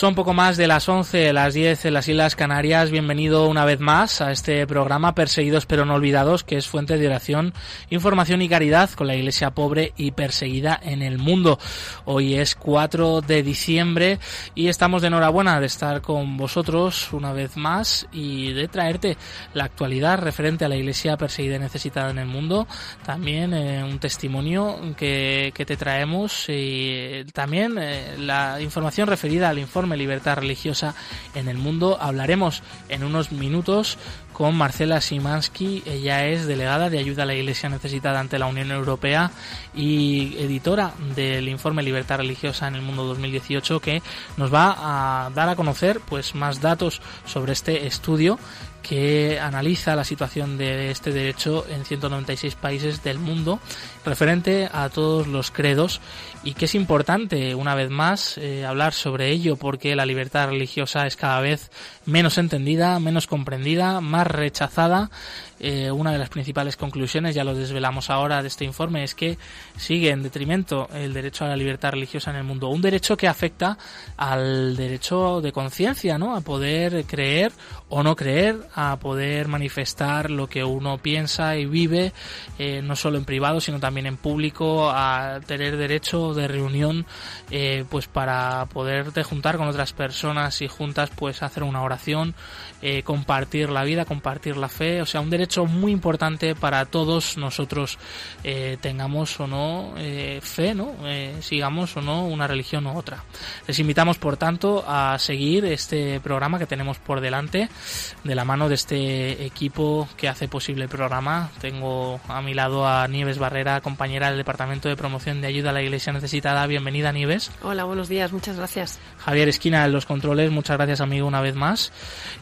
Son poco más de las 11, las 10 en las Islas Canarias. Bienvenido una vez más a este programa Perseguidos pero no olvidados, que es fuente de oración, información y caridad con la iglesia pobre y perseguida en el mundo. Hoy es 4 de diciembre y estamos de enhorabuena de estar con vosotros una vez más y de traerte la actualidad referente a la iglesia perseguida y necesitada en el mundo. También eh, un testimonio que, que, te traemos y también eh, la información referida al informe libertad religiosa en el mundo. Hablaremos en unos minutos con Marcela Simansky. Ella es delegada de ayuda a la Iglesia necesitada ante la Unión Europea y editora del informe Libertad Religiosa en el Mundo 2018 que nos va a dar a conocer pues más datos sobre este estudio que analiza la situación de este derecho en 196 países del mundo referente a todos los credos y que es importante una vez más eh, hablar sobre ello porque la libertad religiosa es cada vez menos entendida, menos comprendida, más rechazada. Eh, una de las principales conclusiones, ya lo desvelamos ahora de este informe, es que sigue en detrimento el derecho a la libertad religiosa en el mundo. Un derecho que afecta al derecho de conciencia, ¿no? A poder creer o no creer, a poder manifestar lo que uno piensa y vive, eh, no solo en privado, sino también en público, a tener derecho de reunión, eh, pues para poderte juntar con otras personas y juntas, pues hacer una oración, eh, compartir la vida, compartir la fe, o sea, un derecho muy importante para todos nosotros, eh, tengamos o no fe, ¿no? sigamos o no una religión u otra. Les invitamos, por tanto, a seguir este programa que tenemos por delante, de la mano de este equipo que hace posible el programa. Tengo a mi lado a Nieves Barrera, compañera del Departamento de Promoción de Ayuda a la Iglesia Necesitada. Bienvenida, Nieves. Hola, buenos días, muchas gracias. Javier Esquina en los controles, muchas gracias, amigo, una vez más.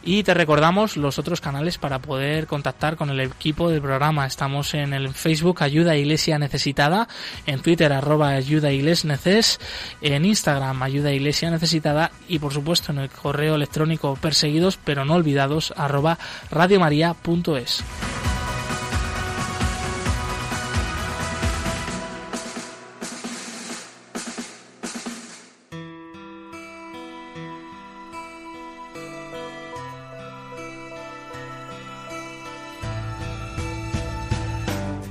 Y te recordamos los otros canales para poder contactar con el equipo del programa. Estamos en el Facebook Ayuda Iglesia Necesitada, en Twitter arroba Ayuda Iglesia Neces, en Instagram Ayuda Iglesia Necesitada y por supuesto en el correo electrónico perseguidos pero no olvidados arroba radiomaria.es.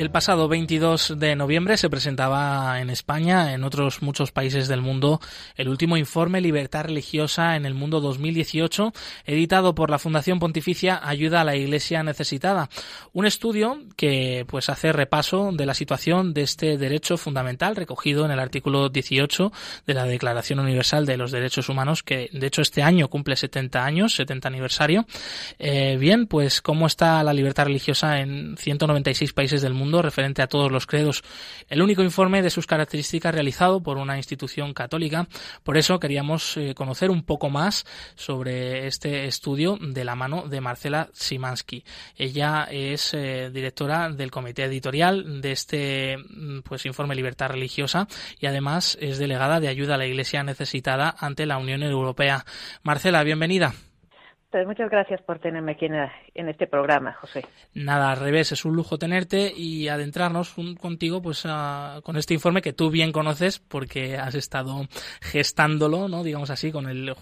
El pasado 22 de noviembre se presentaba en España, en otros muchos países del mundo, el último informe Libertad Religiosa en el Mundo 2018, editado por la Fundación Pontificia Ayuda a la Iglesia Necesitada. Un estudio que pues hace repaso de la situación de este derecho fundamental recogido en el artículo 18 de la Declaración Universal de los Derechos Humanos, que de hecho este año cumple 70 años, 70 aniversario. Eh, bien, pues cómo está la libertad religiosa en 196 países del mundo referente a todos los credos. El único informe de sus características realizado por una institución católica. Por eso queríamos eh, conocer un poco más sobre este estudio de la mano de Marcela Simansky. Ella es eh, directora del comité editorial de este mm, pues informe Libertad Religiosa y además es delegada de ayuda a la Iglesia necesitada ante la Unión Europea. Marcela, bienvenida. Pues muchas gracias por tenerme aquí en, este programa, José. Nada, al revés, es un lujo tenerte y adentrarnos contigo pues con este informe que tú bien conoces porque has estado gestándolo, no digamos así, con el,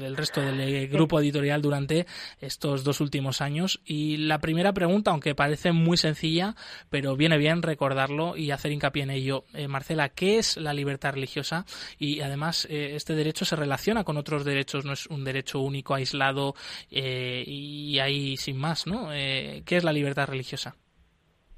el resto del grupo editorial durante estos dos últimos años. Y la primera pregunta, aunque parece muy sencilla, pero viene bien recordarlo y hacer hincapié en ello. Eh, Marcela, ¿qué es la libertad religiosa? Y además, eh, este derecho se relaciona con otros derechos, no es un derecho único, aislado, eh, y ahí sin más, ¿no? Eh, ¿Qué es la libertad religiosa?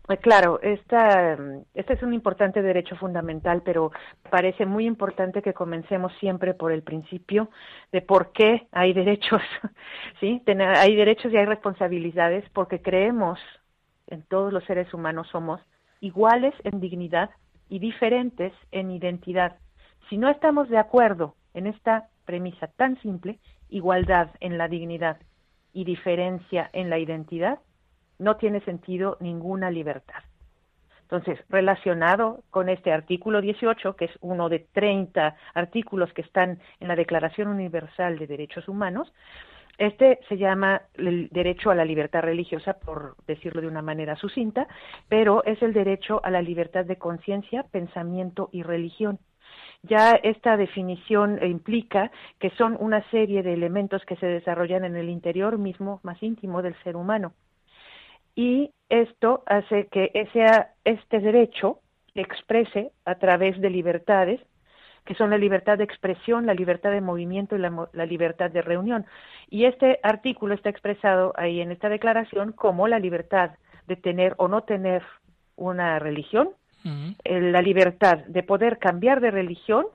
Eh, claro, esta, este es un importante derecho fundamental, pero parece muy importante que comencemos siempre por el principio de por qué hay derechos, ¿sí? hay derechos y hay responsabilidades porque creemos en todos los seres humanos somos iguales en dignidad y diferentes en identidad. Si no estamos de acuerdo en esta premisa tan simple, igualdad en la dignidad y diferencia en la identidad, no tiene sentido ninguna libertad. Entonces, relacionado con este artículo 18, que es uno de 30 artículos que están en la Declaración Universal de Derechos Humanos, este se llama el derecho a la libertad religiosa, por decirlo de una manera sucinta, pero es el derecho a la libertad de conciencia, pensamiento y religión. Ya esta definición implica que son una serie de elementos que se desarrollan en el interior mismo más íntimo del ser humano y esto hace que ese, este derecho exprese a través de libertades que son la libertad de expresión, la libertad de movimiento y la, libertad de reunión. Y este artículo está expresado ahí en esta declaración como la libertad de tener o no tener una religión, eh, la libertad de poder cambiar de religión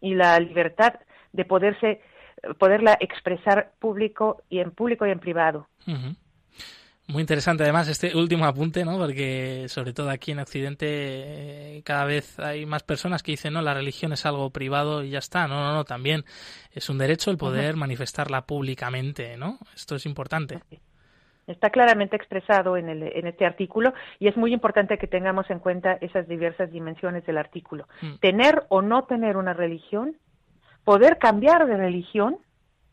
y la libertad de poderse poderla expresar público y en público y en privado. Muy interesante además este último apunte, ¿no? Porque sobre todo aquí en Occidente eh, cada vez hay más personas que dicen, no, la religión es algo privado y ya está. No, no, no, también es un derecho el poder manifestarla públicamente, ¿no? Esto es importante. Está claramente expresado en, el, en este artículo y es muy importante que tengamos en cuenta esas diversas dimensiones del artículo. Mm. Tener o no tener una religión, poder cambiar de religión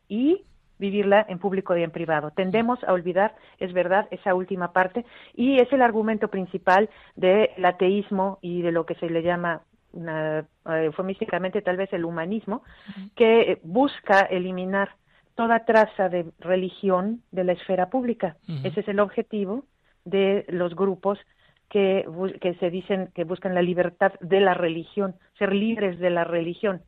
y vivirla en público y en privado. Tendemos a olvidar, es verdad, esa última parte y es el argumento principal del ateísmo y de lo que se le llama una, eh, eufemísticamente tal vez el humanismo, que busca eliminar toda traza de religión de la esfera pública. Ese es el objetivo de los grupos que, que se dicen que buscan la libertad de la religión, ser libres de la religión.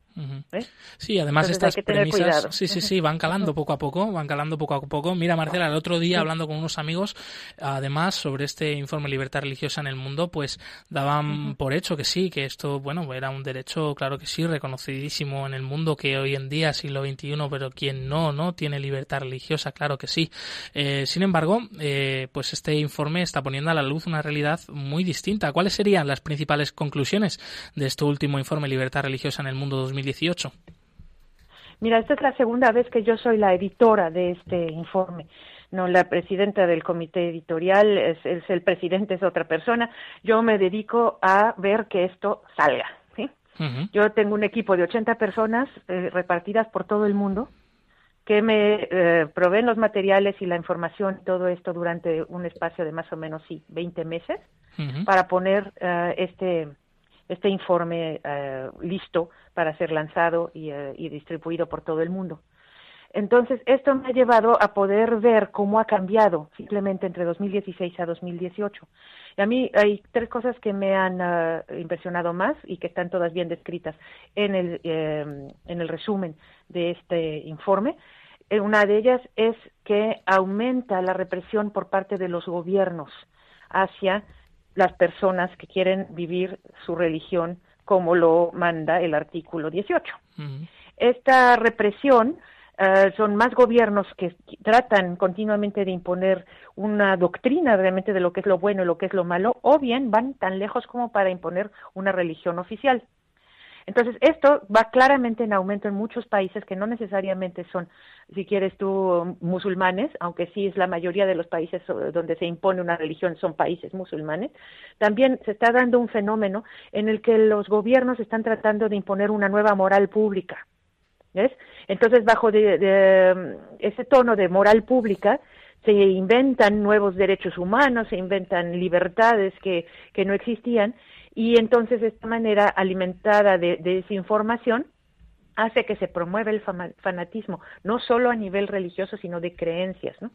¿Eh? Sí, además estas premisas, sí, sí, sí, van calando poco a poco, van calando poco a poco. Mira, Marcela, el otro día hablando con unos amigos, además sobre este informe Libertad Religiosa en el Mundo, pues daban por hecho que sí, que esto, bueno, era un derecho, claro que sí, reconocidísimo en el mundo, que hoy en día, siglo XXI, pero quien no, no tiene libertad religiosa, claro que sí. Eh, sin embargo, eh, pues este informe está poniendo a la luz una realidad muy distinta. ¿Cuáles serían las principales conclusiones de este último informe Libertad Religiosa en el Mundo 2020? Mira, esta es la segunda vez que yo soy la editora de este informe. No, la presidenta del comité editorial es, el presidente, es otra persona. Yo me dedico a ver que esto salga. ¿sí? Yo tengo un equipo de 80 personas eh, repartidas por todo el mundo que me eh, proveen los materiales y la información, todo esto durante un espacio de más o menos sí, 20 meses, para poner uh, este este informe eh, listo para ser lanzado eh, y, distribuido por todo el mundo. Entonces, esto me ha llevado a poder ver cómo ha cambiado simplemente entre 2016 a 2018. Y a mí hay tres cosas que me han eh, impresionado más y que están todas bien descritas en el, en el resumen de este informe. Una de ellas es que aumenta la represión por parte de los gobiernos hacia las personas que quieren vivir su religión como lo manda el artículo 18. Esta represión eh, son más gobiernos que tratan continuamente de imponer una doctrina realmente de lo que es lo bueno y lo que es lo malo, o bien van tan lejos como para imponer una religión oficial. Entonces, esto va claramente en aumento en muchos países que no necesariamente son, si quieres tú, musulmanes, aunque sí es la mayoría de los países donde se impone una religión son países musulmanes. También se está dando un fenómeno en el que los gobiernos están tratando de imponer una nueva moral pública. ¿Ves? Entonces, bajo de, ese tono de moral pública, se inventan nuevos derechos humanos, se inventan libertades que, que no existían y entonces de esta manera alimentada de, desinformación hace que se promueva el fanatismo, no solo a nivel religioso, sino de creencias. ¿no?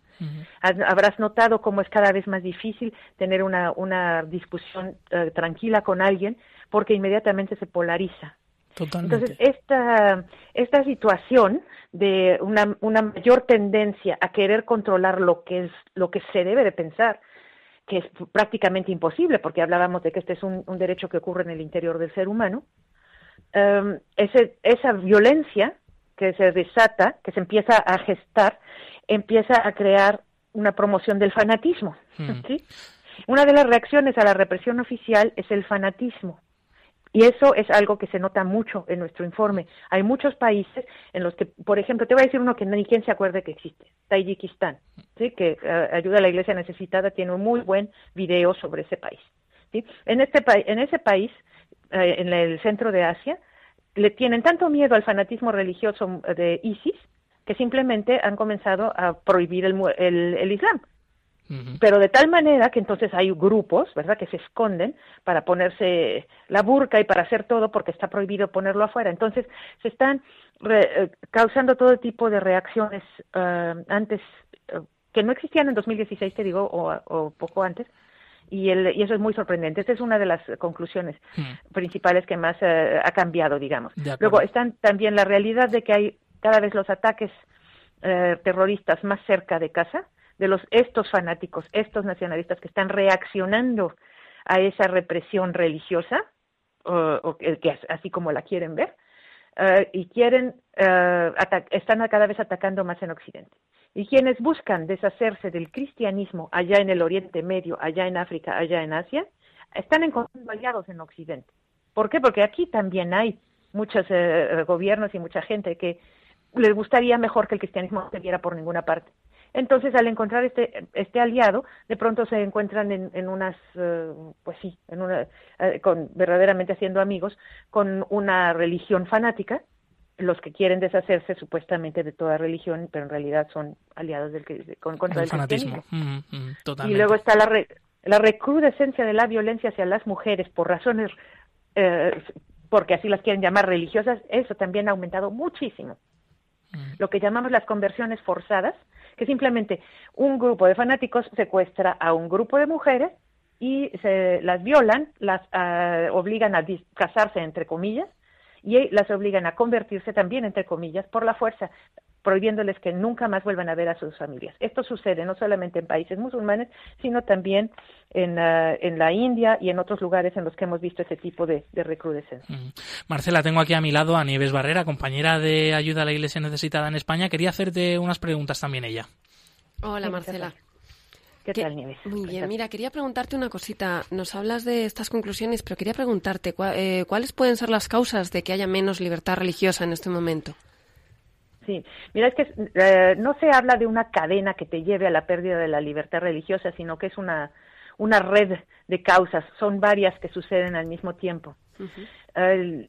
Habrás notado cómo es cada vez más difícil tener una, una discusión eh, tranquila con alguien porque inmediatamente se polariza. Entonces, esta, esta situación de una, una mayor tendencia a querer controlar lo que es lo que se debe de pensar, que es prácticamente imposible, porque hablábamos de que este es un, derecho que ocurre en el interior del ser humano, em, esa violencia que se desata, que se empieza a gestar, empieza a crear una promoción del fanatismo. Hmm. ¿sí? Una de las reacciones a la represión oficial es el fanatismo. Y eso es algo que se nota mucho en nuestro informe. Hay muchos países en los que, por ejemplo, te voy a decir uno que ni quien se acuerde que existe, Tayikistán, ¿sí? que eh, ayuda a la iglesia necesitada, tiene un muy buen video sobre ese país. ¿sí? En, este en ese país, eh, en el centro de Asia, le tienen tanto miedo al fanatismo religioso de ISIS que simplemente han comenzado a prohibir el, el Islam pero de tal manera que entonces hay grupos, ¿verdad?, que se esconden para ponerse la burca y para hacer todo porque está prohibido ponerlo afuera. Entonces se están eh, causando todo tipo de reacciones eh, antes eh, que no existían en 2016, te digo, o, poco antes. Y, el, y, eso es muy sorprendente. Esta es una de las conclusiones principales que más ha cambiado, digamos. Luego están también la realidad de que hay cada vez los ataques terroristas más cerca de casa, de los estos fanáticos, estos nacionalistas que están reaccionando a esa represión religiosa, o, que así como la quieren ver, eh, y quieren eh, están cada vez atacando más en Occidente. Y quienes buscan deshacerse del cristianismo allá en el Oriente Medio, allá en África, allá en Asia, están encontrando aliados en Occidente. ¿Por qué? Porque aquí también hay muchos eh, gobiernos y mucha gente que les gustaría mejor que el cristianismo no se viera por ninguna parte. Entonces, al encontrar este, este aliado, de pronto se encuentran en, en unas, eh, pues sí, en una, eh, con, verdaderamente haciendo amigos, con una religión fanática, los que quieren deshacerse supuestamente de toda religión, pero en realidad son aliados del con, contra el, fanatismo. Mm, mm, y luego está la, la recrudescencia de la violencia hacia las mujeres por razones, eh, porque así las quieren llamar religiosas, eso también ha aumentado muchísimo. Mm. Lo que llamamos las conversiones forzadas, que simplemente un grupo de fanáticos secuestra a un grupo de mujeres y se las violan, las ah, obligan a casarse entre comillas y las obligan a convertirse también entre comillas por la fuerza, prohibiéndoles que nunca más vuelvan a ver a sus familias. Esto sucede no solamente en países musulmanes, sino también en, ah, en la India y en otros lugares en los que hemos visto ese tipo de, recrudescencia. Mm. Marcela, tengo aquí a mi lado a Nieves Barrera, compañera de ayuda a la Iglesia necesitada en España. Quería hacerte unas preguntas también ella. Hola, Marcela. ¿Qué tal, Nieves? Muy bien, mira, quería preguntarte una cosita. Nos hablas de estas conclusiones, pero quería preguntarte eh, cuáles pueden ser las causas de que haya menos libertad religiosa en este momento. Sí, mira, es que eh, no se habla de una cadena que te lleve a la pérdida de la libertad religiosa, sino que es una, una red de causas, son varias que suceden al mismo tiempo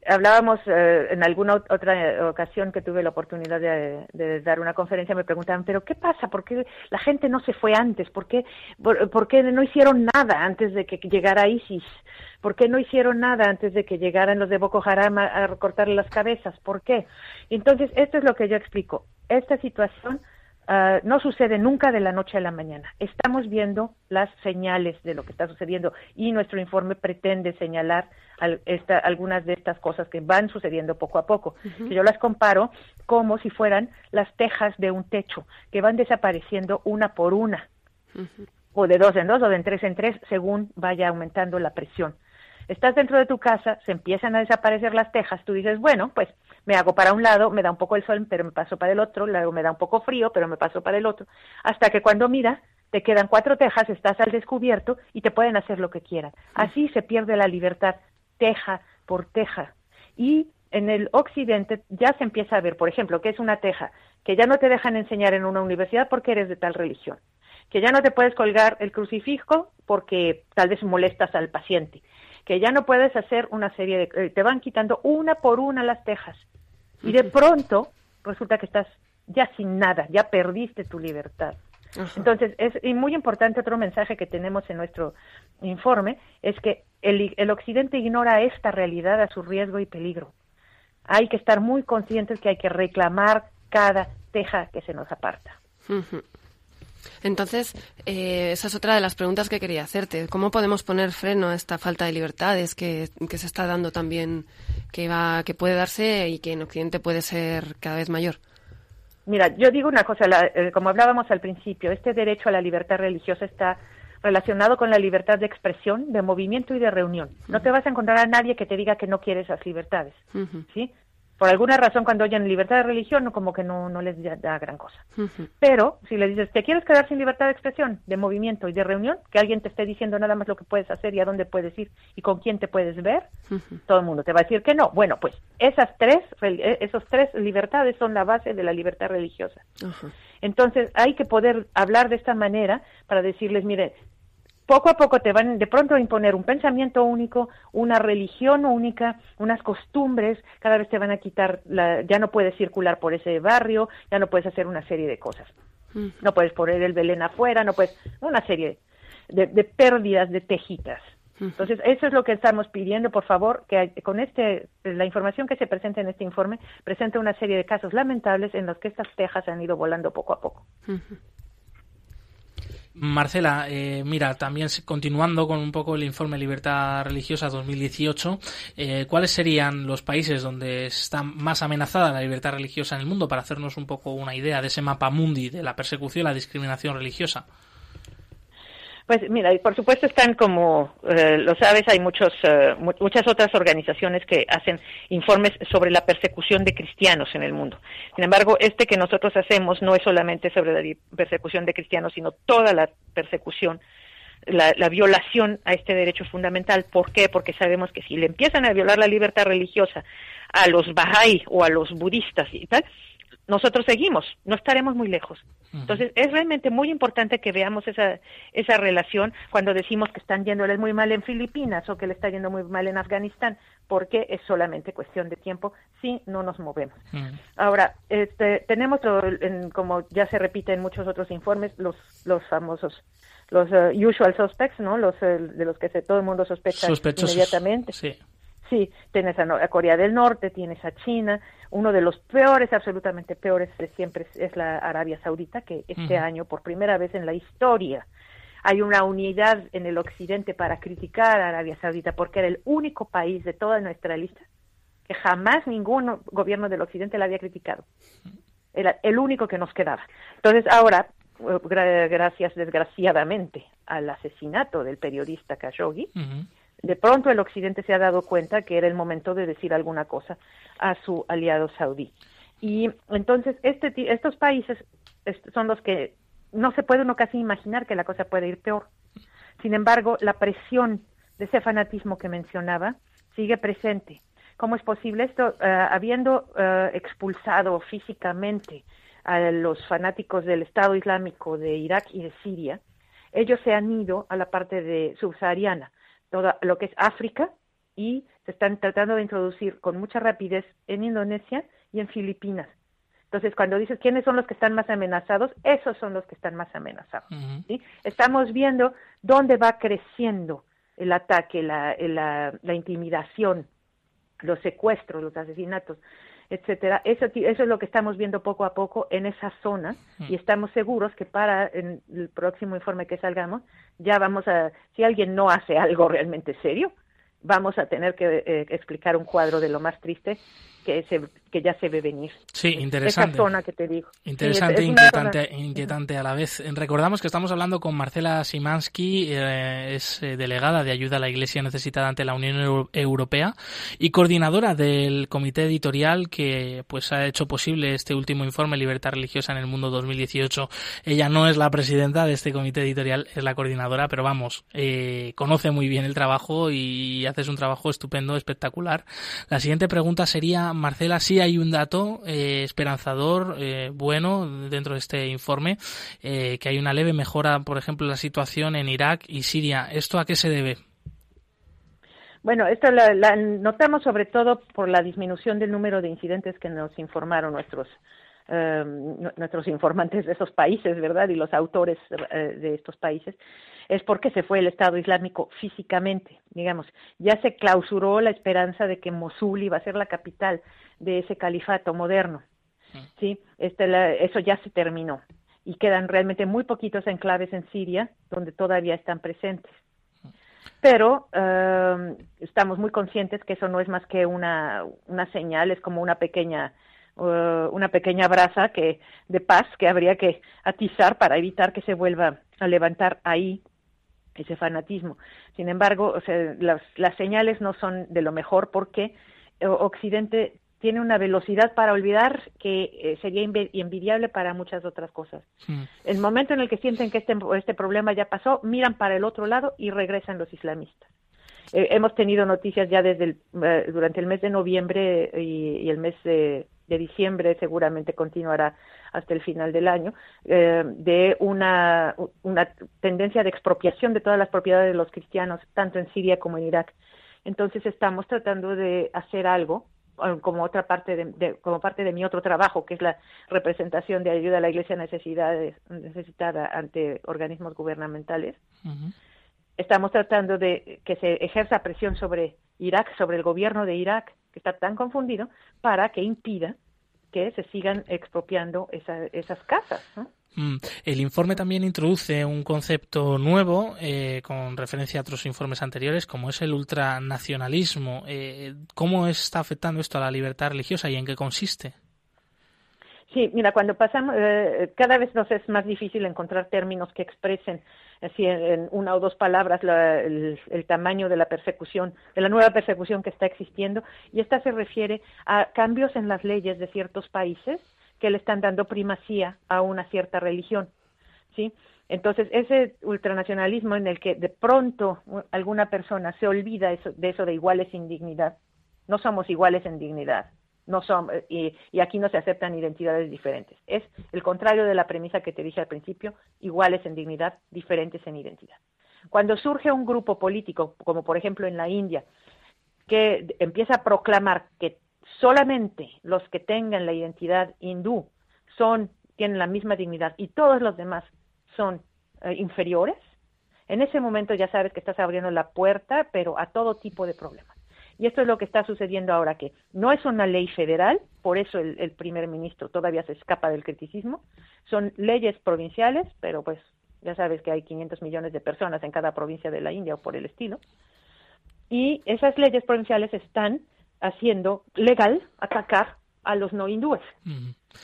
hablábamos eh, en alguna otra ocasión que tuve la oportunidad de, dar una conferencia, me preguntaban, pero ¿qué pasa? ¿Por qué la gente no se fue antes? ¿Por qué, por, qué no hicieron nada antes de que llegara ISIS? ¿Por qué no hicieron nada antes de que llegaran los de Boko Haram a, a las cabezas? ¿Por qué? Entonces, esto es lo que yo explico. Esta situación Ah, no sucede nunca de la noche a la mañana. Estamos viendo las señales de lo que está sucediendo y nuestro informe pretende señalar algunas de estas cosas que van sucediendo poco a poco. Yo las comparo como si fueran las tejas de un techo que van desapareciendo una por una, o de dos en dos o de tres en tres, según vaya aumentando la presión. Estás dentro de tu casa, se empiezan a desaparecer las tejas, tú dices, bueno, pues me hago para un lado, me da un poco el sol, pero me paso para el otro, luego me da un poco frío, pero me paso para el otro, hasta que cuando miras te quedan cuatro tejas, estás al descubierto y te pueden hacer lo que quieran. Así se pierde la libertad, teja por teja. Y en el occidente ya se empieza a ver, por ejemplo, que es una teja, que ya no te dejan enseñar en una universidad porque eres de tal religión, que ya no te puedes colgar el crucifijo porque tal vez molestas al paciente, que ya no puedes hacer una serie de... Eh, te van quitando una por una las tejas. Y de pronto resulta que estás ya sin nada, ya perdiste tu libertad. Entonces, es y muy importante otro mensaje que tenemos en nuestro informe, es que el, el Occidente ignora esta realidad a su riesgo y peligro. Hay que estar muy conscientes que hay que reclamar cada teja que se nos aparta. Entonces, eh, esa es otra de las preguntas que quería hacerte. ¿Cómo podemos poner freno a esta falta de libertades que, se está dando también, que, va, que puede darse y que en Occidente puede ser cada vez mayor? Mira, yo digo una cosa, eh, como hablábamos al principio, este derecho a la libertad religiosa está relacionado con la libertad de expresión, de movimiento y de reunión. No te vas a encontrar a nadie que te diga que no quiere esas libertades, ¿sí? Por alguna razón cuando oyen libertad de religión como que no, no les da, gran cosa. Pero si le dices, ¿te quieres quedar sin libertad de expresión, de movimiento y de reunión? Que alguien te esté diciendo nada más lo que puedes hacer y a dónde puedes ir y con quién te puedes ver, todo el mundo te va a decir que no. Bueno, pues esas tres, e, esos tres libertades son la base de la libertad religiosa. Entonces hay que poder hablar de esta manera para decirles, mire, poco a poco te van de pronto a imponer un pensamiento único, una religión única, unas costumbres, cada vez te van a quitar, la, ya no puedes circular por ese barrio, ya no puedes hacer una serie de cosas. No puedes poner el Belén afuera, no puedes, una serie de, pérdidas de tejitas. Entonces, eso es lo que estamos pidiendo, por favor, que con este, la información que se presenta en este informe, presente una serie de casos lamentables en los que estas tejas han ido volando poco a poco. Marcela, eh, mira, también continuando con un poco el informe Libertad Religiosa 2018, eh, ¿cuáles serían los países donde está más amenazada la libertad religiosa en el mundo para hacernos un poco una idea de ese mapa mundi de la persecución y la discriminación religiosa? Pues mira, y por supuesto están como eh, lo sabes, hay muchos, eh, muchas otras organizaciones que hacen informes sobre la persecución de cristianos en el mundo. Sin embargo, este que nosotros hacemos no es solamente sobre la persecución de cristianos, sino toda la persecución, la, la violación a este derecho fundamental. ¿Por qué? Porque sabemos que si le empiezan a violar la libertad religiosa a los Bahá'í o a los budistas y tal, nosotros seguimos, no estaremos muy lejos. Entonces, es realmente muy importante que veamos esa, esa relación cuando decimos que están yéndoles muy mal en Filipinas o que le está yendo muy mal en Afganistán, porque es solamente cuestión de tiempo si no nos movemos. Ahora, este, tenemos, como ya se repite en muchos otros informes, los, los famosos los uh, usual suspects, ¿no? Los uh, de los que se, todo el mundo sospecha inmediatamente. Sí. Sí, tienes a, Corea del Norte, tienes a China, uno de los peores, absolutamente peores de siempre es la Arabia Saudita, que este año, por primera vez en la historia, hay una unidad en el occidente para criticar a Arabia Saudita, porque era el único país de toda nuestra lista que jamás ningún gobierno del occidente la había criticado. Era el único que nos quedaba. Entonces, ahora, eh, gracias desgraciadamente al asesinato del periodista Khashoggi, de pronto el Occidente se ha dado cuenta que era el momento de decir alguna cosa a su aliado saudí. Y entonces este, estos países son los que no se puede uno casi imaginar que la cosa puede ir peor. Sin embargo, la presión de ese fanatismo que mencionaba sigue presente. ¿Cómo es posible esto? Eh, habiendo eh, expulsado físicamente a los fanáticos del Estado Islámico de Irak y de Siria, ellos se han ido a la parte de subsahariana, todo lo que es África y se están tratando de introducir con mucha rapidez en Indonesia y en Filipinas. Entonces, cuando dices quiénes son los que están más amenazados, esos son los que están más amenazados. Estamos viendo dónde va creciendo el ataque, la, la, la intimidación, los secuestros, los asesinatos etcétera. Eso, eso es lo que estamos viendo poco a poco en esa zona hmm. y estamos seguros que para el próximo informe que salgamos ya vamos a, si alguien no hace algo realmente serio, vamos a tener que eh, explicar un cuadro de lo más triste que, se, que ya se ve venir. Sí, interesante. Esa zona que te digo. Interesante e inquietante, inquietante a la vez. Recordamos que estamos hablando con Marcela Simansky, eh, es eh, delegada de ayuda a la Iglesia necesitada ante la Unión Europea y coordinadora del comité editorial que pues ha hecho posible este último informe Libertad Religiosa en el Mundo 2018. Ella no es la presidenta de este comité editorial, es la coordinadora, pero vamos, eh, conoce muy bien el trabajo y haces un trabajo estupendo, espectacular. La siguiente pregunta sería Marcela, sí hay un dato eh, esperanzador, eh, bueno, dentro de este informe, eh, que hay una leve mejora, por ejemplo, la situación en Irak y Siria. ¿Esto a qué se debe? Bueno, esto la, notamos sobre todo por la disminución del número de incidentes que nos informaron nuestros nuestros informantes de esos países, ¿verdad? Y los autores de estos países es porque se fue el Estado Islámico físicamente, digamos. Ya se clausuró la esperanza de que Mosul iba a ser la capital de ese califato moderno. Mm. Sí, este, eso ya se terminó y quedan realmente muy poquitos enclaves en Siria donde todavía están presentes. Pero eh, estamos muy conscientes que eso no es más que una, una señal, es como una pequeña uh, una pequeña brasa que de paz que habría que atizar para evitar que se vuelva a levantar ahí ese fanatismo. Sin embargo, o sea, las, las señales no son de lo mejor porque Occidente tiene una velocidad para olvidar que eh, sería envidiable para muchas otras cosas. Hmm. El momento en el que sienten que este, este problema ya pasó, miran para el otro lado y regresan los islamistas. Eh, hemos tenido noticias ya desde el, eh, durante el mes de noviembre y, el mes de, diciembre, seguramente continuará hasta el final del año, de una, una tendencia de expropiación de todas las propiedades de los cristianos, tanto en Siria como en Irak. Entonces estamos tratando de hacer algo como otra parte de, como parte de mi otro trabajo que es la representación de ayuda a la Iglesia necesitada ante organismos gubernamentales estamos tratando de que se ejerza presión sobre Irak sobre el gobierno de Irak que está tan confundido para que impida que se sigan expropiando esas casas ¿no? Mm. El informe también introduce un concepto nuevo eh, con referencia a otros informes anteriores, como es el ultranacionalismo. Eh, ¿Cómo está afectando esto a la libertad religiosa y en qué consiste? Sí, mira, cuando pasamos, eh, cada vez nos es más difícil encontrar términos que expresen así en, una o dos palabras el, tamaño de la persecución, de la nueva persecución que está existiendo, y esta se refiere a cambios en las leyes de ciertos países que le están dando primacía a una cierta religión, ¿sí? Entonces, ese ultranacionalismo en el que de pronto alguna persona se olvida de eso de iguales sin dignidad, no somos iguales en dignidad, no somos, y, y, aquí no se aceptan identidades diferentes. Es el contrario de la premisa que te dije al principio, iguales en dignidad, diferentes en identidad. Cuando surge un grupo político, como por ejemplo en la India, que empieza a proclamar que solamente los que tengan la identidad hindú son tienen la misma dignidad y todos los demás son eh, inferiores, en ese momento ya sabes que estás abriendo la puerta, pero a todo tipo de problemas. Y esto es lo que está sucediendo ahora, que no es una ley federal, por eso el, el primer ministro todavía se escapa del criticismo, son leyes provinciales, pero pues ya sabes que hay 500 millones de personas en cada provincia de la India o por el estilo, y esas leyes provinciales están haciendo legal atacar a los no hindúes.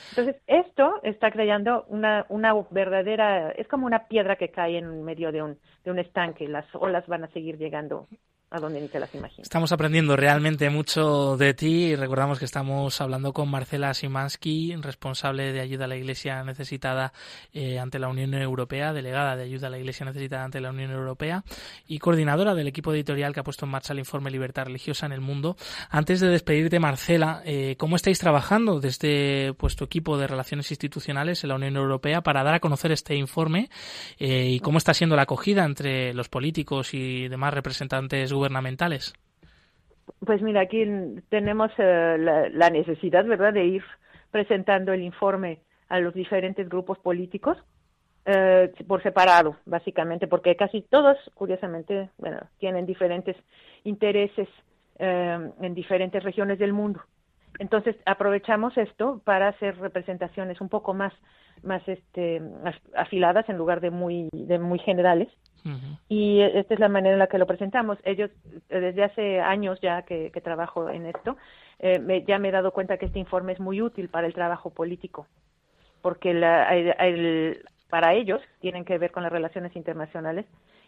Entonces, esto está creando una, una verdadera, es como una piedra que cae en medio de un, de un estanque, las olas van a seguir llegando a donde ni te las imaginas. Estamos aprendiendo realmente mucho de ti y recordamos que estamos hablando con Marcela Simansky, responsable de ayuda a la Iglesia necesitada eh, ante la Unión Europea, delegada de ayuda a la Iglesia necesitada ante la Unión Europea y coordinadora del equipo editorial que ha puesto en marcha el informe Libertad Religiosa en el Mundo. Antes de despedirte, Marcela, eh, ¿cómo estáis trabajando desde vuestro equipo de relaciones institucionales en la Unión Europea para dar a conocer este informe eh, y cómo está siendo la acogida entre los políticos y demás representantes Pues mira, aquí tenemos eh, la, necesidad, ¿verdad?, de ir presentando el informe a los diferentes grupos políticos eh, por separado, básicamente, porque casi todos, curiosamente, bueno, tienen diferentes intereses eh, en diferentes regiones del mundo. Entonces aprovechamos esto para hacer representaciones un poco más más este afiladas en lugar de muy de muy generales y esta es la manera en la que lo presentamos. Ellos desde hace años ya que, trabajo en esto eh, me, ya me he dado cuenta que este informe es muy útil para el trabajo político porque la, el, para ellos tienen que ver con las relaciones internacionales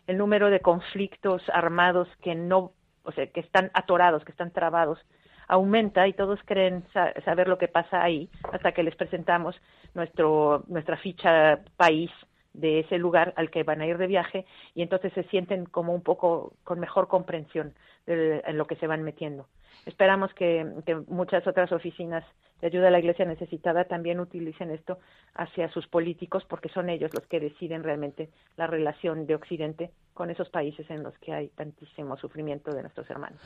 el número de conflictos armados que no o sea que están atorados que están trabados aumenta y todos creen saber lo que pasa ahí hasta que les presentamos nuestro, nuestra ficha país de ese lugar al que van a ir de viaje y entonces se sienten como un poco con mejor comprensión de, en lo que se van metiendo. Esperamos que, que, muchas otras oficinas de ayuda a la Iglesia necesitada también utilicen esto hacia sus políticos porque son ellos los que deciden realmente la relación de Occidente con esos países en los que hay tantísimo sufrimiento de nuestros hermanos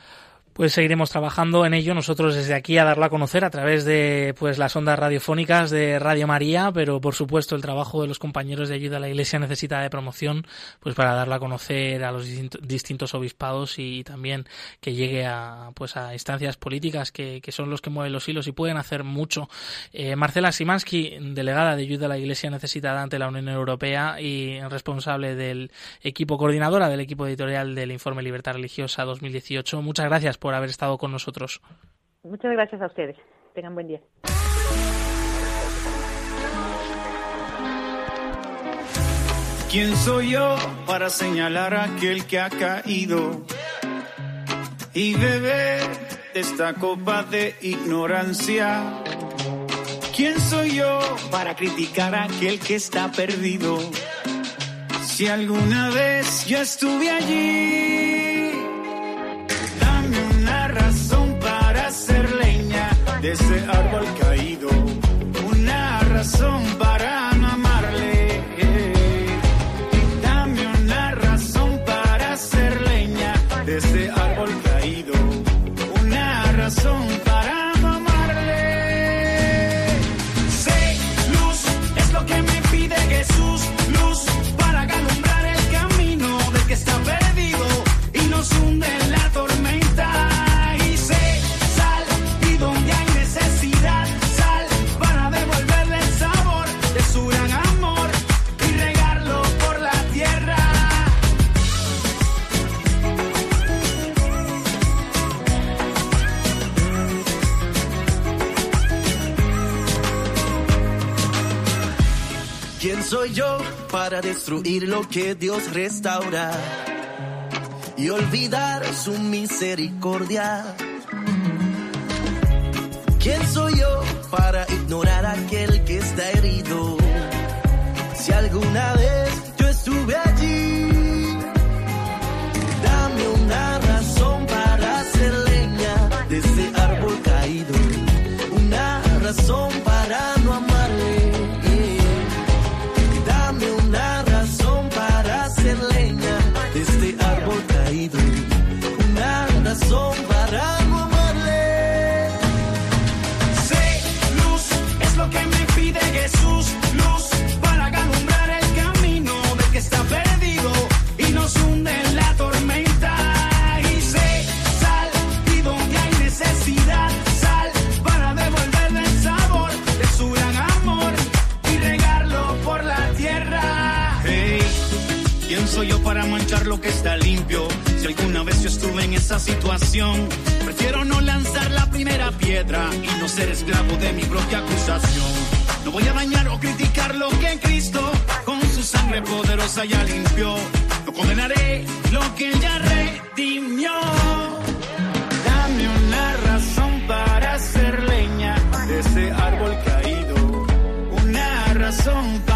pues seguiremos trabajando en ello nosotros desde aquí a darlo a conocer a través de pues las ondas radiofónicas de Radio María, pero por supuesto el trabajo de los compañeros de ayuda a la Iglesia necesita de promoción, pues para darlo a conocer a los distintos obispados y también que llegue a pues a instancias políticas que, que son los que mueven los hilos y pueden hacer mucho. Eh, Marcela Simansky, delegada de ayuda a la Iglesia necesitada ante la Unión Europea y responsable del equipo coordinadora del equipo editorial del informe Libertad Religiosa 2018. Muchas gracias por haber estado con nosotros. Muchas gracias a ustedes. Tengan buen día. ¿Quién soy yo para señalar a aquel que ha caído y beber esta copa de ignorancia? ¿Quién soy yo para criticar a aquel que está perdido? Si alguna vez yo estuve allí, dame una razón para hacer leña de ese árbol caído, para destruir lo que Dios restaura y olvidar su misericordia? ¿Quién soy yo para ignorar aquel que está herido? Si alguna vez yo estuve allí, esa situación, prefiero no lanzar la primera piedra y no ser esclavo de mi propia acusación. No voy a dañar o criticar lo que Cristo con su sangre poderosa ya limpió. No condenaré lo que ya redimió. Dame una razón para hacer leña de ese árbol caído. Una razón para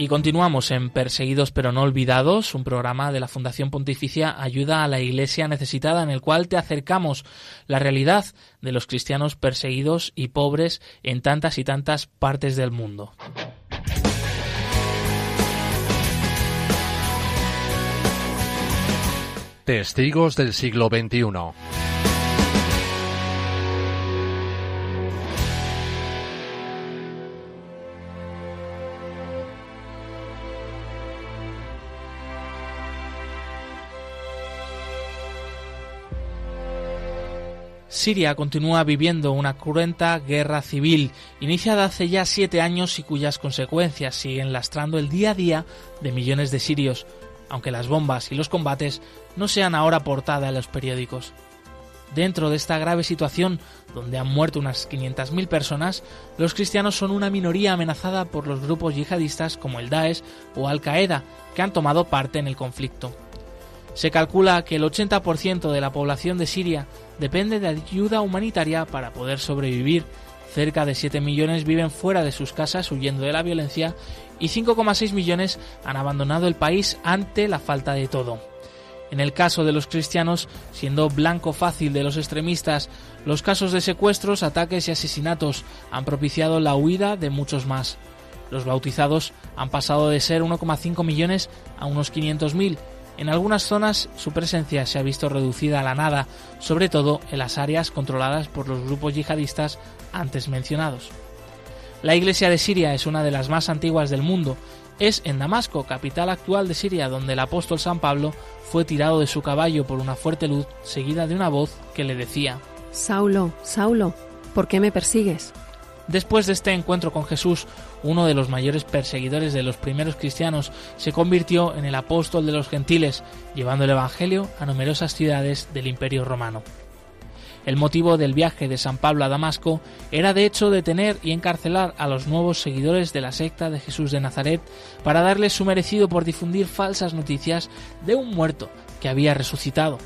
Y continuamos en Perseguidos pero no olvidados, un programa de la Fundación Pontificia Ayuda a la Iglesia Necesitada, en el cual te acercamos la realidad de los cristianos perseguidos y pobres en tantas y tantas partes del mundo. Testigos del siglo XXI. Siria continúa viviendo una cruenta guerra civil, iniciada hace ya siete años y cuyas consecuencias siguen lastrando el día a día de millones de sirios, aunque las bombas y los combates no sean ahora portada en los periódicos. Dentro de esta grave situación, donde han muerto unas 500.000 personas, los cristianos son una minoría amenazada por los grupos yihadistas como el Daesh o Al-Qaeda, que han tomado parte en el conflicto. Se calcula que el 80% de la población de Siria depende de ayuda humanitaria para poder sobrevivir. Cerca de 7 millones viven fuera de sus casas huyendo de la violencia y 5,6 millones han abandonado el país ante la falta de todo. En el caso de los cristianos, siendo blanco fácil de los extremistas, los casos de secuestros, ataques y asesinatos han propiciado la huida de muchos más. Los bautizados han pasado de ser 1,5 millones a unos 500.000 en algunas zonas su presencia se ha visto reducida a la nada, sobre todo en las áreas controladas por los grupos yihadistas antes mencionados. La Iglesia de Siria es una de las más antiguas del mundo. Es en Damasco, capital actual de Siria, donde el apóstol San Pablo fue tirado de su caballo por una fuerte luz seguida de una voz que le decía Saulo, Saulo, ¿por qué me persigues? Después de este encuentro con Jesús, uno de los mayores perseguidores de los primeros cristianos, se convirtió en el apóstol de los gentiles, llevando el Evangelio a numerosas ciudades del Imperio romano. El motivo del viaje de San Pablo a Damasco era de hecho detener y encarcelar a los nuevos seguidores de la secta de Jesús de Nazaret para darles su merecido por difundir falsas noticias de un muerto que había resucitado.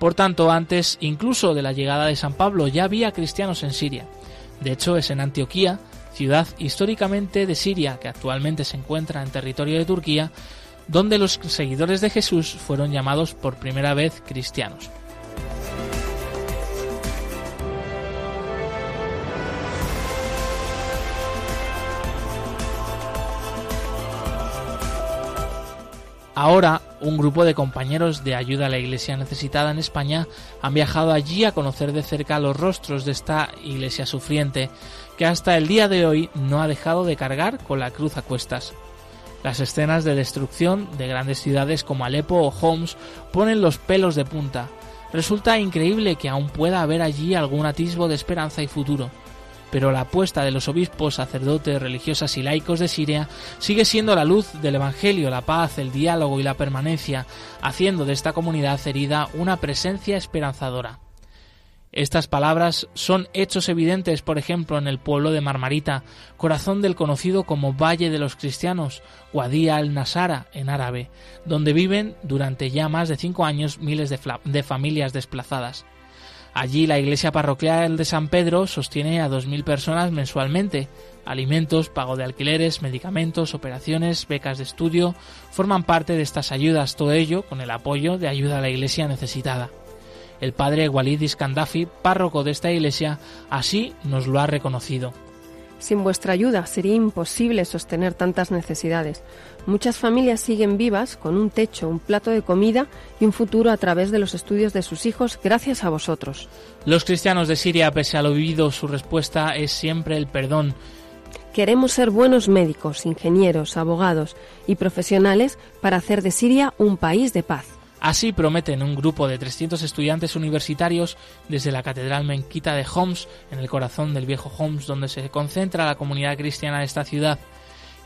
Por tanto, antes incluso de la llegada de San Pablo ya había cristianos en Siria, de hecho, es en Antioquía, ciudad históricamente de Siria, que actualmente se encuentra en territorio de Turquía, donde los seguidores de Jesús fueron llamados por primera vez cristianos. Ahora, un grupo de compañeros de ayuda a la Iglesia necesitada en España han viajado allí a conocer de cerca los rostros de esta Iglesia sufriente, que hasta el día de hoy no ha dejado de cargar con la cruz a cuestas. Las escenas de destrucción de grandes ciudades como Alepo o Homs ponen los pelos de punta. Resulta increíble que aún pueda haber allí algún atisbo de esperanza y futuro pero la apuesta de los obispos, sacerdotes, religiosas y laicos de Siria sigue siendo la luz del Evangelio, la paz, el diálogo y la permanencia, haciendo de esta comunidad herida una presencia esperanzadora. Estas palabras son hechos evidentes, por ejemplo, en el pueblo de Marmarita, corazón del conocido como Valle de los Cristianos, Guadía al-Nasara en árabe, donde viven durante ya más de cinco años miles de, familias desplazadas. Allí la iglesia parroquial de San Pedro sostiene a 2.000 personas mensualmente. Alimentos, pago de alquileres, medicamentos, operaciones, becas de estudio forman parte de estas ayudas, todo ello con el apoyo de ayuda a la iglesia necesitada. El padre Walid Iskandafi, párroco de esta iglesia, así nos lo ha reconocido. Sin vuestra ayuda sería imposible sostener tantas necesidades. Muchas familias siguen vivas con un techo, un plato de comida y un futuro a través de los estudios de sus hijos gracias a vosotros. Los cristianos de Siria, pese a lo vivido, su respuesta es siempre el perdón. Queremos ser buenos médicos, ingenieros, abogados y profesionales para hacer de Siria un país de paz. Así prometen un grupo de 300 estudiantes universitarios desde la Catedral Menquita de Homs, en el corazón del viejo Homs, donde se concentra la comunidad cristiana de esta ciudad.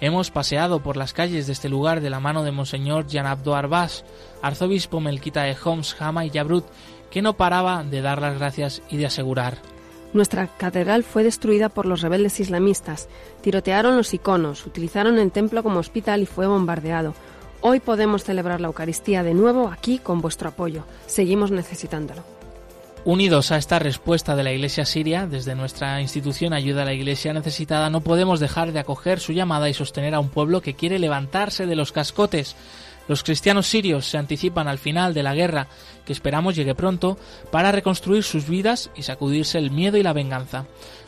Hemos paseado por las calles de este lugar de la mano de Monseñor Jan Abdo Arbas, arzobispo melquita de Homs, Hama y Yabrut, que no paraba de dar las gracias y de asegurar. Nuestra catedral fue destruida por los rebeldes islamistas. Tirotearon los iconos, utilizaron el templo como hospital y fue bombardeado. Hoy podemos celebrar la Eucaristía de nuevo aquí con vuestro apoyo. Seguimos necesitándolo. Unidos a esta respuesta de la Iglesia siria, desde nuestra institución Ayuda a la Iglesia Necesitada, no podemos dejar de acoger su llamada y sostener a un pueblo que quiere levantarse de los cascotes. Los cristianos sirios se anticipan al final de la guerra, que esperamos llegue pronto, para reconstruir sus vidas y sacudirse el miedo y la venganza.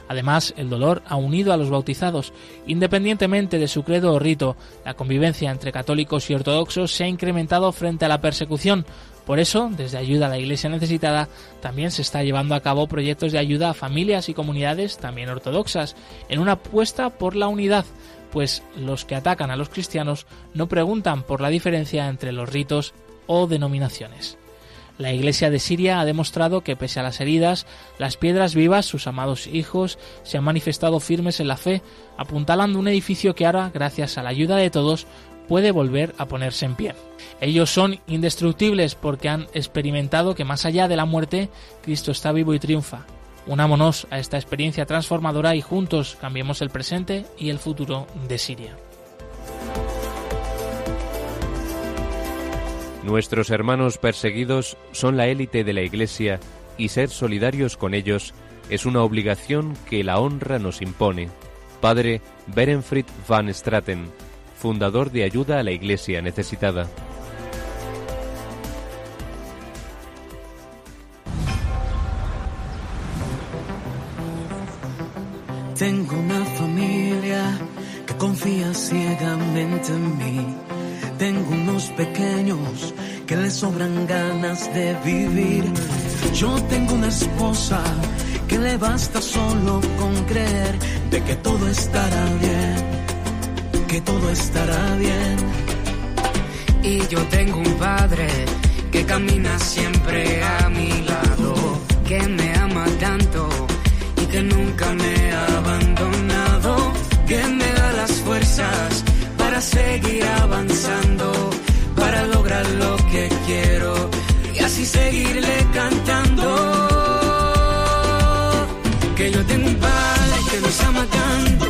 Además, el dolor ha unido a los bautizados. Independientemente de su credo o rito, la convivencia entre católicos y ortodoxos se ha incrementado frente a la persecución. Por eso, desde Ayuda a la Iglesia Necesitada, también se está llevando a cabo proyectos de ayuda a familias y comunidades también ortodoxas, en una apuesta por la unidad, pues los que atacan a los cristianos no preguntan por la diferencia entre los ritos o denominaciones. La Iglesia de Siria ha demostrado que pese a las heridas, las piedras vivas, sus amados hijos, se han manifestado firmes en la fe, apuntalando un edificio que ahora, gracias a la ayuda de todos, puede volver a ponerse en pie. Ellos son indestructibles porque han experimentado que más allá de la muerte, Cristo está vivo y triunfa. Unámonos a esta experiencia transformadora y juntos cambiemos el presente y el futuro de Siria. Nuestros hermanos perseguidos son la élite de la Iglesia y ser solidarios con ellos es una obligación que la honra nos impone. Padre Berenfried van Straten, fundador de Ayuda a la Iglesia Necesitada. Tengo una familia que confía ciegamente en mí. Tengo unos pequeños que les sobran ganas de vivir. Yo tengo una esposa que le basta solo con creer de que todo estará bien, que todo estará bien. Y yo tengo un padre que camina siempre a mi lado, que me ama tanto y que nunca me seguir avanzando, para lograr lo que quiero y así seguirle cantando. Que yo tengo un padre que nos ama tanto,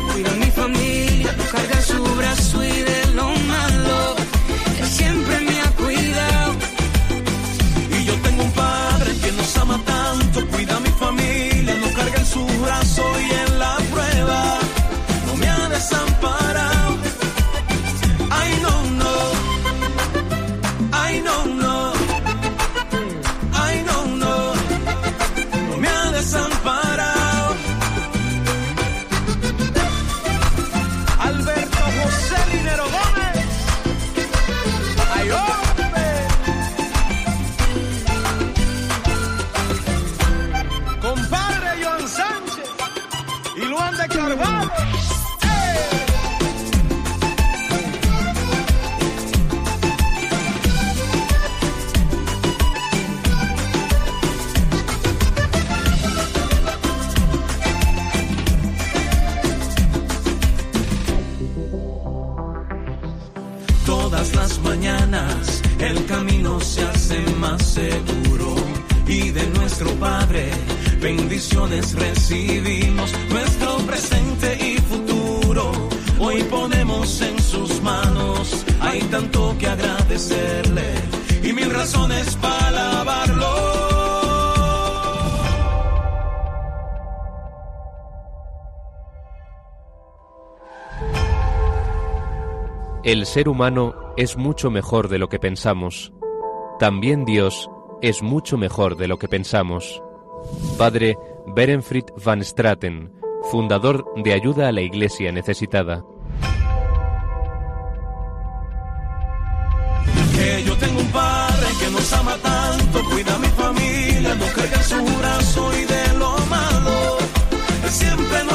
más seguro y de nuestro Padre bendiciones recibimos, nuestro presente y futuro. Hoy ponemos en sus manos, hay tanto que agradecerle y mil razones para alabarlo. El ser humano es mucho mejor de lo que pensamos. También Dios es mucho mejor de lo que pensamos. Padre Berenfried van Straten, fundador de Ayuda a la Iglesia Necesitada. Que yo tengo un padre que nos ama tanto, cuida a mi familia, no carga en su brazo y de lo malo, siempre nos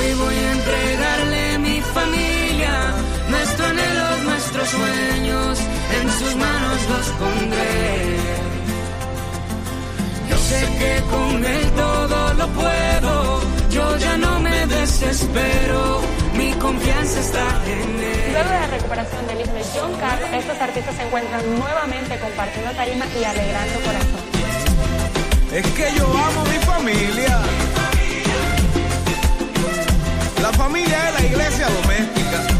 Hoy voy a entregarle mi familia, nuestro anhelo, nuestros sueños, en sus manos los pondré. Yo sé que con él todo lo puedo, yo ya no me desespero, mi confianza está en él. Luego de la recuperación del himno de John Carr, estos artistas se encuentran nuevamente compartiendo tarima y alegrando corazón. Es que yo amo mi familia. La familia es la iglesia doméstica.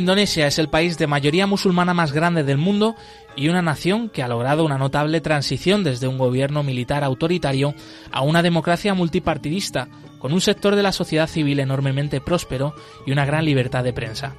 Indonesia es el país de mayoría musulmana más grande del mundo y una nación que ha logrado una notable transición desde un gobierno militar autoritario a una democracia multipartidista, con un sector de la sociedad civil enormemente próspero y una gran libertad de prensa.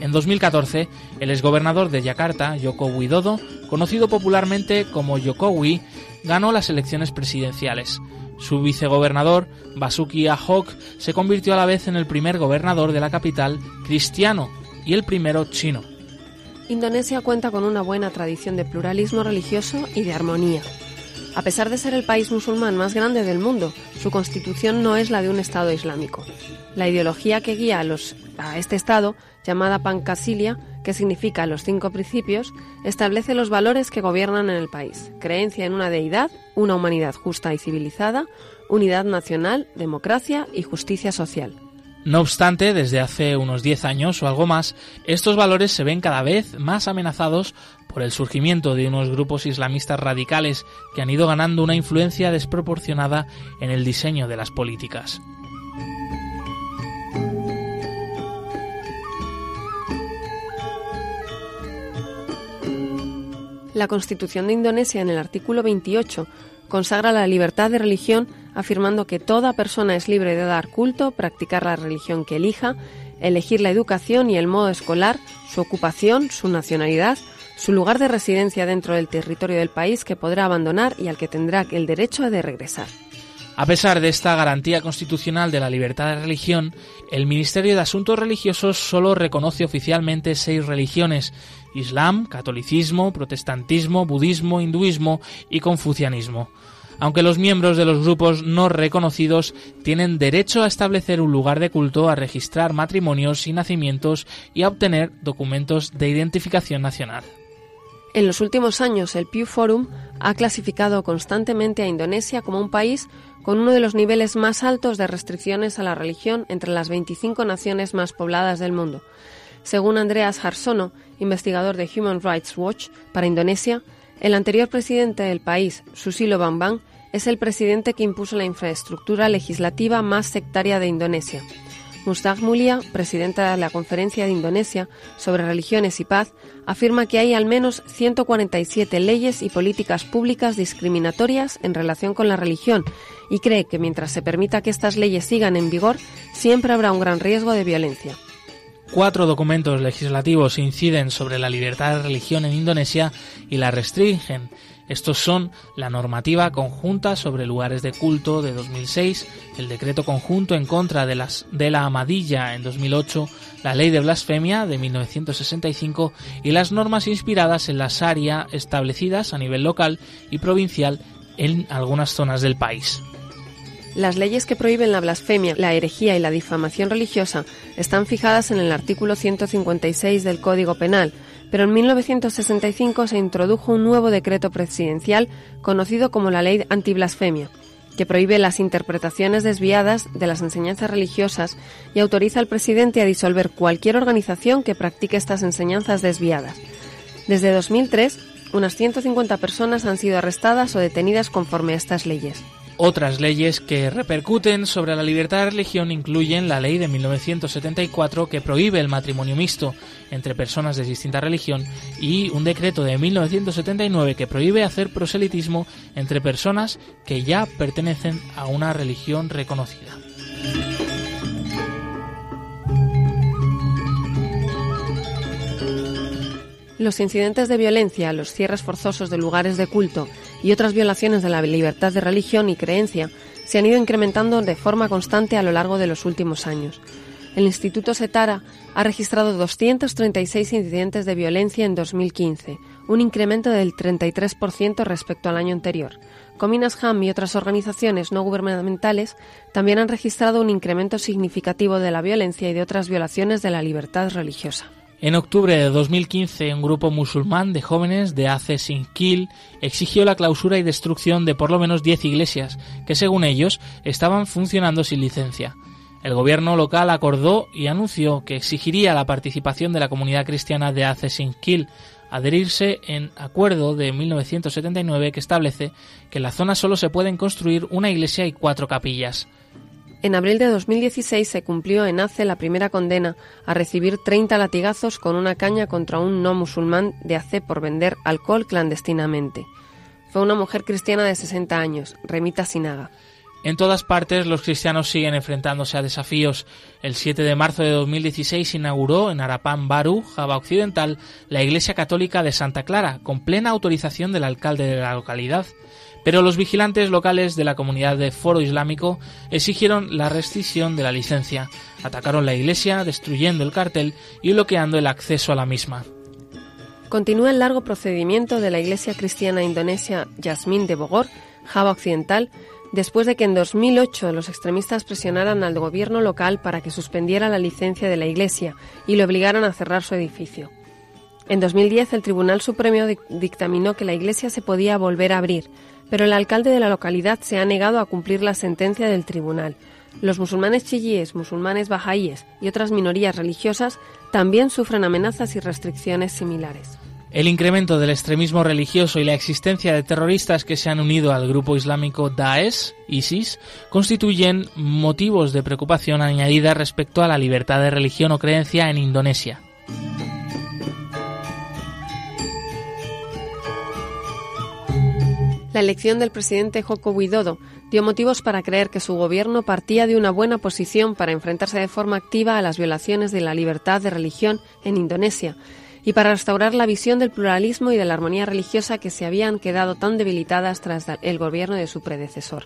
En 2014, el exgobernador de Yakarta, Joko Widodo, conocido popularmente como Jokowi, ganó las elecciones presidenciales. Su vicegobernador, Basuki Ahok, se convirtió a la vez en el primer gobernador de la capital cristiano y el primero chino. Indonesia cuenta con una buena tradición de pluralismo religioso y de armonía. A pesar de ser el país musulmán más grande del mundo, su constitución no es la de un Estado islámico. La ideología que guía a, este Estado, llamada Pancasilia, que significa los cinco principios, establece los valores que gobiernan en el país. Creencia en una deidad, una humanidad justa y civilizada, unidad nacional, democracia y justicia social. No obstante, desde hace unos 10 años o algo más, estos valores se ven cada vez más amenazados por el surgimiento de unos grupos islamistas radicales que han ido ganando una influencia desproporcionada en el diseño de las políticas. La Constitución de Indonesia, en el artículo 28, consagra la libertad de religión afirmando que toda persona es libre de dar culto, practicar la religión que elija, elegir la educación y el modo escolar, su ocupación, su nacionalidad, su lugar de residencia dentro del territorio del país que podrá abandonar y al que tendrá el derecho de regresar. A pesar de esta garantía constitucional de la libertad de religión, el Ministerio de Asuntos Religiosos solo reconoce oficialmente seis religiones, Islam, catolicismo, protestantismo, budismo, hinduismo y confucianismo. Aunque los miembros de los grupos no reconocidos tienen derecho a establecer un lugar de culto, a registrar matrimonios y nacimientos y a obtener documentos de identificación nacional. En los últimos años, el Pew Forum ha clasificado constantemente a Indonesia como un país con uno de los niveles más altos de restricciones a la religión entre las 25 naciones más pobladas del mundo. Según Andreas Harsono, investigador de Human Rights Watch para Indonesia, el anterior presidente del país, Susilo Bambang, es el presidente que impuso la infraestructura legislativa más sectaria de Indonesia. Mustaq Mulia, presidenta de la Conferencia de Indonesia sobre Religiones y Paz, afirma que hay al menos 147 leyes y políticas públicas discriminatorias en relación con la religión y cree que mientras se permita que estas leyes sigan en vigor, siempre habrá un gran riesgo de violencia. Cuatro documentos legislativos inciden sobre la libertad de religión en Indonesia y la restringen. Estos son la normativa conjunta sobre lugares de culto de 2006, el decreto conjunto en contra de, las, de la amadilla en 2008, la ley de blasfemia de 1965 y las normas inspiradas en la Sharia establecidas a nivel local y provincial en algunas zonas del país. Las leyes que prohíben la blasfemia, la herejía y la difamación religiosa están fijadas en el artículo 156 del Código Penal, pero en 1965 se introdujo un nuevo decreto presidencial conocido como la Ley Antiblasfemia, que prohíbe las interpretaciones desviadas de las enseñanzas religiosas y autoriza al presidente a disolver cualquier organización que practique estas enseñanzas desviadas. Desde 2003, Unas 150 personas han sido arrestadas o detenidas conforme a estas leyes. Otras leyes que repercuten sobre la libertad de religión incluyen la ley de 1974 que prohíbe el matrimonio mixto entre personas de distinta religión y un decreto de 1979 que prohíbe hacer proselitismo entre personas que ya pertenecen a una religión reconocida. Los incidentes de violencia, los cierres forzosos de lugares de culto y otras violaciones de la libertad de religión y creencia se han ido incrementando de forma constante a lo largo de los últimos años. El Instituto Setara ha registrado 236 incidentes de violencia en 2015, un incremento del 33% respecto al año anterior. Cominas Ham y otras organizaciones no gubernamentales también han registrado un incremento significativo de la violencia y de otras violaciones de la libertad religiosa. En octubre de 2015, un grupo musulmán de jóvenes de Ace Sinkil exigió la clausura y destrucción de por lo menos 10 iglesias que, según ellos, estaban funcionando sin licencia. El gobierno local acordó y anunció que exigiría la participación de la comunidad cristiana de Ace Sinkil, adherirse en acuerdo de 1979 que establece que en la zona solo se pueden construir una iglesia y cuatro capillas. En abril de 2016 se cumplió en Ace la primera condena a recibir 30 latigazos con una caña contra un no musulmán de Ace por vender alcohol clandestinamente. Fue una mujer cristiana de 60 años, Remita Sinaga. En todas partes los cristianos siguen enfrentándose a desafíos. El 7 de marzo de 2016 se inauguró en Arapán Baru, Java Occidental, la Iglesia Católica de Santa Clara, con plena autorización del alcalde de la localidad pero los vigilantes locales de la comunidad de Foro Islámico exigieron la restricción de la licencia, atacaron la iglesia, destruyendo el cartel y bloqueando el acceso a la misma. Continúa el largo procedimiento de la Iglesia Cristiana Indonesia Yasmin de Bogor, Java Occidental, después de que en 2008 los extremistas presionaran al gobierno local para que suspendiera la licencia de la Iglesia y le obligaran a cerrar su edificio. En 2010 el Tribunal Supremo dictaminó que la Iglesia se podía volver a abrir, pero el alcalde de la localidad se ha negado a cumplir la sentencia del tribunal. Los musulmanes chiíes, musulmanes bahá'íes y otras minorías religiosas también sufren amenazas y restricciones similares. El incremento del extremismo religioso y la existencia de terroristas que se han unido al grupo islámico Daesh, ISIS, constituyen motivos de preocupación añadida respecto a la libertad de religión o creencia en Indonesia. La elección del presidente Joko Widodo dio motivos para creer que su gobierno partía de una buena posición para enfrentarse de forma activa a las violaciones de la libertad de religión en Indonesia y para restaurar la visión del pluralismo y de la armonía religiosa que se habían quedado tan debilitadas tras el gobierno de su predecesor.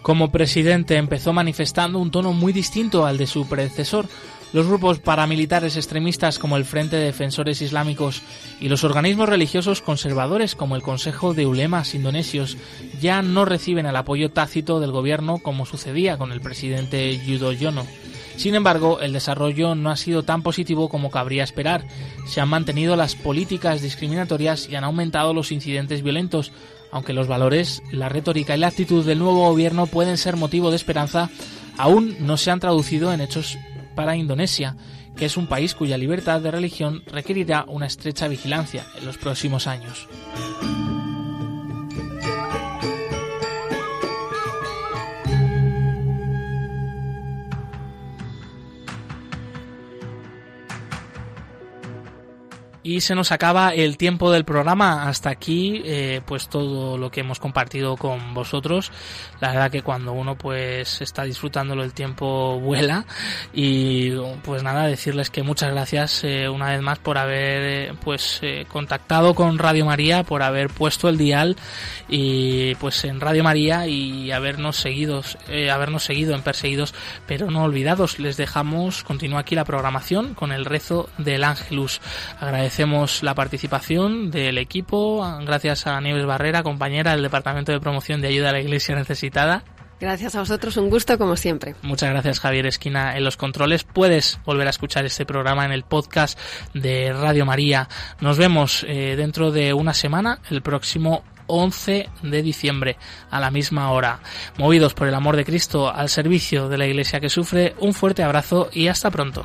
Como presidente empezó manifestando un tono muy distinto al de su predecesor, los grupos paramilitares extremistas como el Frente de Defensores Islámicos y los organismos religiosos conservadores como el Consejo de Ulemas indonesios ya no reciben el apoyo tácito del gobierno como sucedía con el presidente Yudhoyono. Sin embargo, el desarrollo no ha sido tan positivo como cabría esperar. Se han mantenido las políticas discriminatorias y han aumentado los incidentes violentos, aunque los valores, la retórica y la actitud del nuevo gobierno pueden ser motivo de esperanza, aún no se han traducido en hechos para Indonesia, que es un país cuya libertad de religión requerirá una estrecha vigilancia en los próximos años. Y se nos acaba el tiempo del programa. Hasta aquí, eh, pues todo lo que hemos compartido con vosotros. La verdad que cuando uno pues está disfrutándolo el tiempo vuela. Y pues nada, decirles que muchas gracias eh, una vez más por haber eh, pues contactado con Radio María, por haber puesto el dial y pues en Radio María y habernos seguido, habernos seguido en Perseguidos, pero no olvidados. Les dejamos, continúa aquí la programación con el rezo del Ángelus. Agradecemos Agradecemos la participación del equipo, gracias a Nieves Barrera, compañera del Departamento de Promoción de Ayuda a la Iglesia Necesitada. Gracias a vosotros, un gusto como siempre. Muchas gracias Javier Esquina en los controles. Puedes volver a escuchar este programa en el podcast de Radio María. Nos vemos eh, dentro de una semana, el próximo 11 de diciembre a la misma hora. Movidos por el amor de Cristo al servicio de la Iglesia que sufre, un fuerte abrazo y hasta pronto.